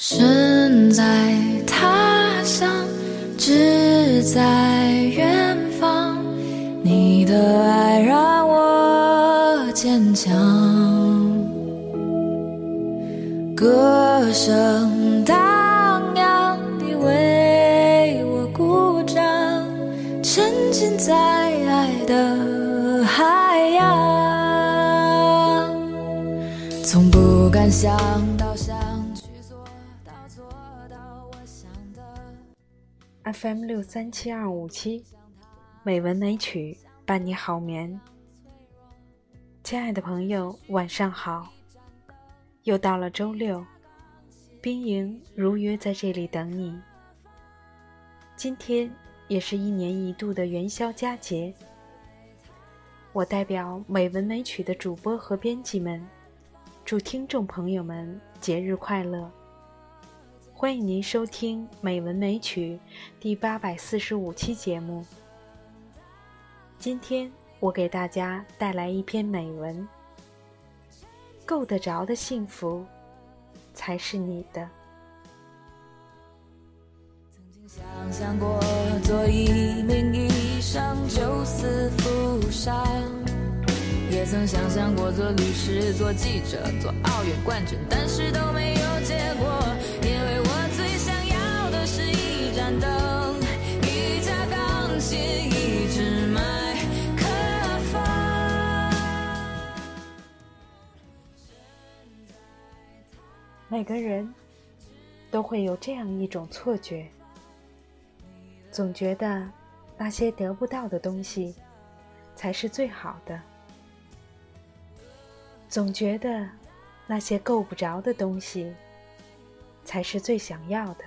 身在他乡，志在远方。你的爱让我坚强，歌声荡漾，你为我鼓掌，沉浸在爱的海洋，从不敢想 FM 六三七二五七，美文美曲伴你好眠。亲爱的朋友，晚上好！又到了周六，冰莹如约在这里等你。今天也是一年一度的元宵佳节，我代表美文美曲的主播和编辑们，祝听众朋友们节日快乐！欢迎您收听《美文美曲》第八百四十五期节目。今天我给大家带来一篇美文：够得着的幸福，才是你的。曾经想象过做一名医生，救死扶伤，也曾想象过做律师、做记者、做奥运冠军，但是都没有结果，每个人都会有这样一种错觉，总觉得那些得不到的东西才是最好的，总觉得那些够不着的东西才是最想要的。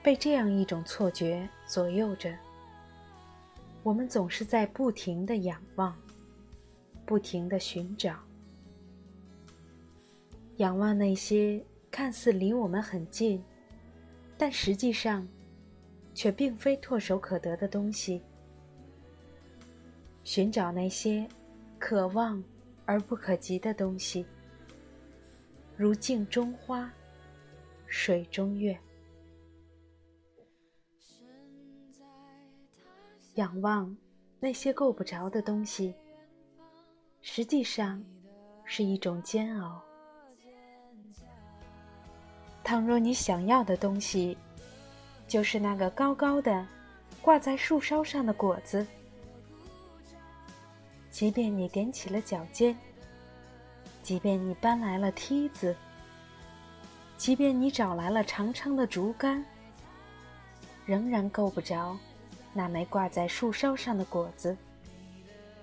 被这样一种错觉左右着，我们总是在不停的仰望，不停的寻找。仰望那些看似离我们很近，但实际上却并非唾手可得的东西；寻找那些可望而不可及的东西，如镜中花，水中月。仰望那些够不着的东西，实际上是一种煎熬。倘若你想要的东西，就是那个高高的挂在树梢上的果子，即便你踮起了脚尖，即便你搬来了梯子，即便你找来了长长的竹竿，仍然够不着那枚挂在树梢上的果子，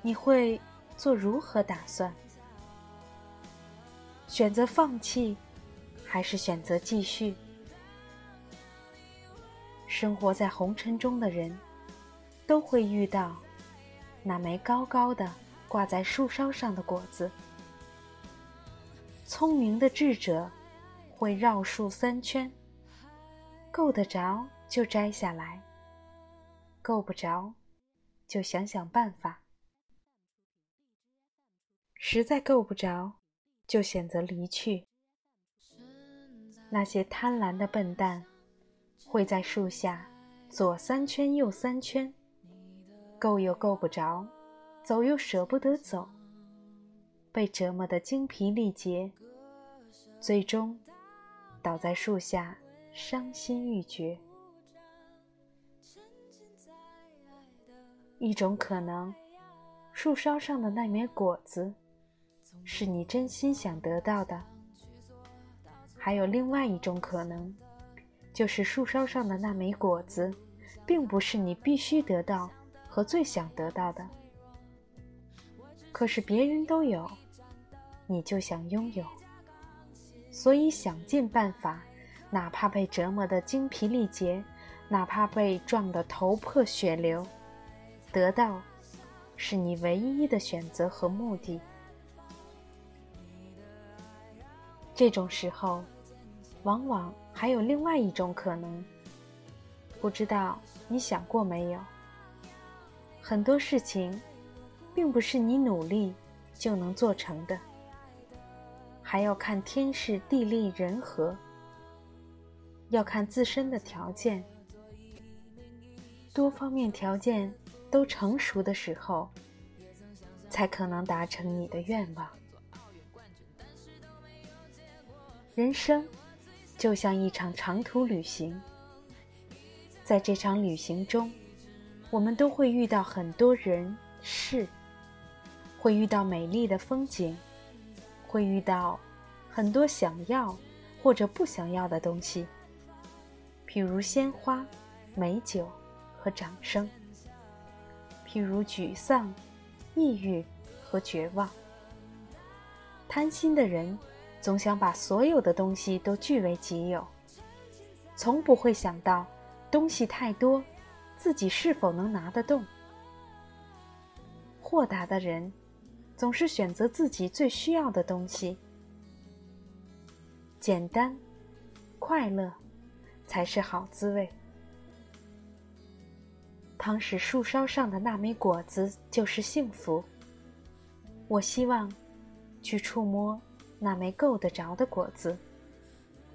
你会做如何打算？选择放弃？还是选择继续？生活在红尘中的人，都会遇到那枚高高的挂在树梢上的果子。聪明的智者会绕树三圈，够得着就摘下来，够不着就想想办法，实在够不着就选择离去。那些贪婪的笨蛋，会在树下左三圈右三圈，够又够不着，走又舍不得走，被折磨得精疲力竭，最终倒在树下伤心欲绝。一种可能，树梢上的那枚果子，是你真心想得到的。还有另外一种可能，就是树梢上的那枚果子，并不是你必须得到和最想得到的。可是别人都有，你就想拥有，所以想尽办法，哪怕被折磨得精疲力竭，哪怕被撞得头破血流，得到，是你唯一的选择和目的。这种时候，往往还有另外一种可能。不知道你想过没有？很多事情，并不是你努力就能做成的。还要看天时地利人和，要看自身的条件，多方面条件都成熟的时候，才可能达成你的愿望。人生就像一场长途旅行，在这场旅行中，我们都会遇到很多人事，会遇到美丽的风景，会遇到很多想要或者不想要的东西，譬如鲜花、美酒和掌声；譬如沮丧、抑郁和绝望。贪心的人。总想把所有的东西都据为己有，从不会想到东西太多，自己是否能拿得动。豁达的人总是选择自己最需要的东西，简单、快乐才是好滋味。倘使树梢上的那枚果子就是幸福，我希望去触摸。那枚够得着的果子，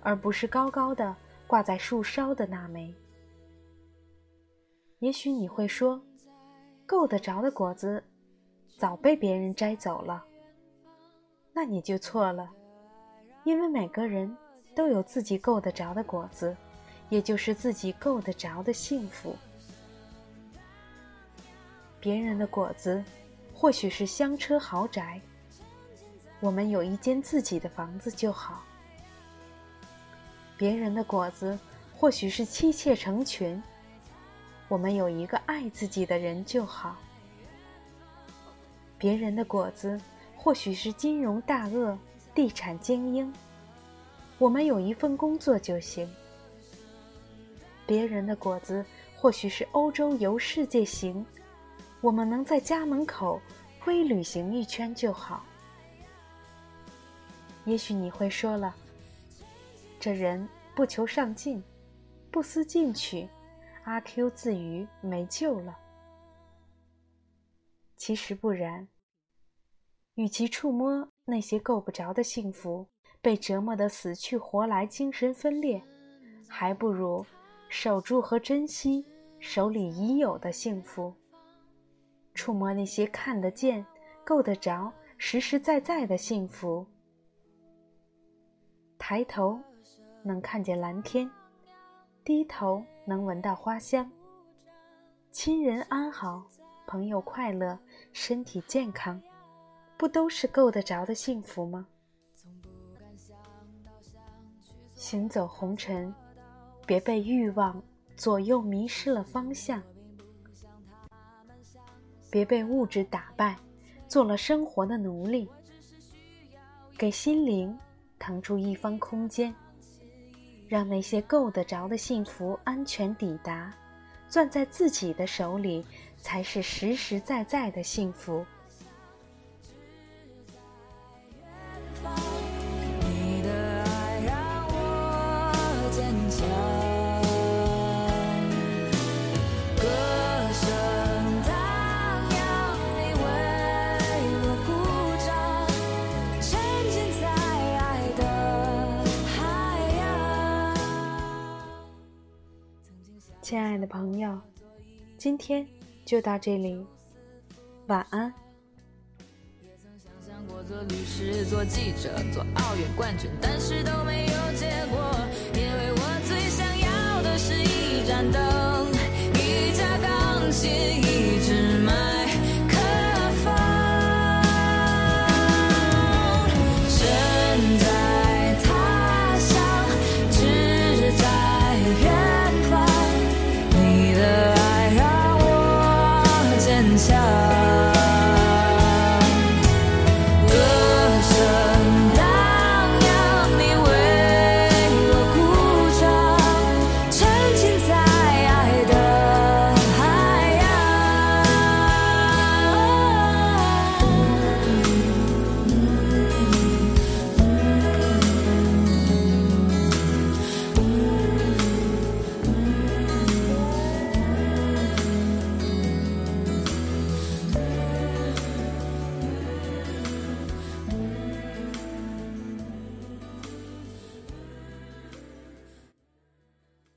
而不是高高的挂在树梢的那枚。也许你会说，够得着的果子早被别人摘走了。那你就错了，因为每个人都有自己够得着的果子，也就是自己够得着的幸福。别人的果子，或许是香车豪宅。我们有一间自己的房子就好。别人的果子或许是妻妾成群，我们有一个爱自己的人就好。别人的果子或许是金融大鳄、地产精英，我们有一份工作就行。别人的果子或许是欧洲游世界行，我们能在家门口微旅行一圈就好。也许你会说了，这人不求上进，不思进取，阿 Q 自娱没救了。其实不然，与其触摸那些够不着的幸福，被折磨得死去活来、精神分裂，还不如守住和珍惜手里已有的幸福。触摸那些看得见、够得着、实实在在的幸福。抬头能看见蓝天，低头能闻到花香。亲人安好，朋友快乐，身体健康，不都是够得着的幸福吗？行走红尘，别被欲望左右迷失了方向；别被物质打败，做了生活的奴隶。给心灵。腾出一方空间，让那些够得着的幸福安全抵达，攥在自己的手里，才是实实在在的幸福。亲爱的朋友，今天就到这里，晚安。也曾想象过做律师、做记者、做奥运冠军，但是都没有结果，因为我最想要的是一盏灯，一架钢琴。